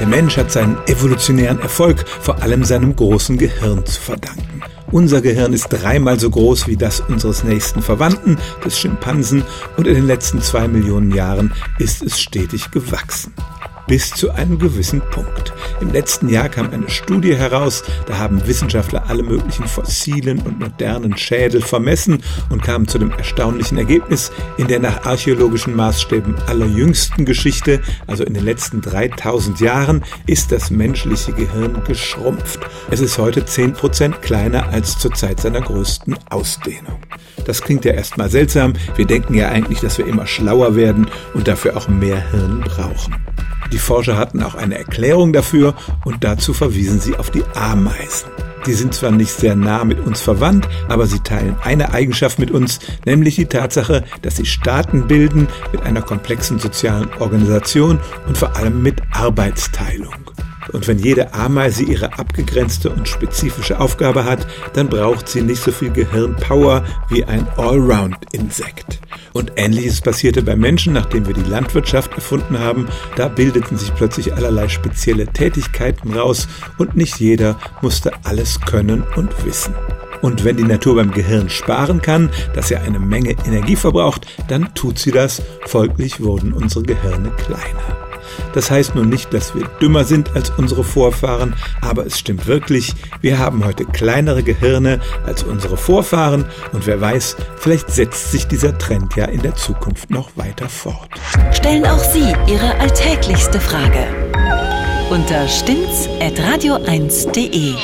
Der Mensch hat seinen evolutionären Erfolg vor allem seinem großen Gehirn zu verdanken. Unser Gehirn ist dreimal so groß wie das unseres nächsten Verwandten, des Schimpansen, und in den letzten zwei Millionen Jahren ist es stetig gewachsen bis zu einem gewissen Punkt. Im letzten Jahr kam eine Studie heraus, da haben Wissenschaftler alle möglichen fossilen und modernen Schädel vermessen und kamen zu dem erstaunlichen Ergebnis, in der nach archäologischen Maßstäben allerjüngsten Geschichte, also in den letzten 3000 Jahren, ist das menschliche Gehirn geschrumpft. Es ist heute 10% kleiner als zur Zeit seiner größten Ausdehnung. Das klingt ja erstmal seltsam, wir denken ja eigentlich, dass wir immer schlauer werden und dafür auch mehr Hirn brauchen. Die Forscher hatten auch eine Erklärung dafür und dazu verwiesen sie auf die Ameisen. Die sind zwar nicht sehr nah mit uns verwandt, aber sie teilen eine Eigenschaft mit uns, nämlich die Tatsache, dass sie Staaten bilden mit einer komplexen sozialen Organisation und vor allem mit Arbeitsteilung. Und wenn jede Ameise ihre abgegrenzte und spezifische Aufgabe hat, dann braucht sie nicht so viel Gehirnpower wie ein Allround-Insekt. Und ähnliches passierte bei Menschen, nachdem wir die Landwirtschaft erfunden haben. Da bildeten sich plötzlich allerlei spezielle Tätigkeiten raus und nicht jeder musste alles können und wissen. Und wenn die Natur beim Gehirn sparen kann, das ja eine Menge Energie verbraucht, dann tut sie das. Folglich wurden unsere Gehirne kleiner. Das heißt nun nicht, dass wir dümmer sind als unsere Vorfahren, aber es stimmt wirklich, wir haben heute kleinere Gehirne als unsere Vorfahren und wer weiß, vielleicht setzt sich dieser Trend ja in der Zukunft noch weiter fort. Stellen auch Sie Ihre alltäglichste Frage unter stimmtz.radio1.de.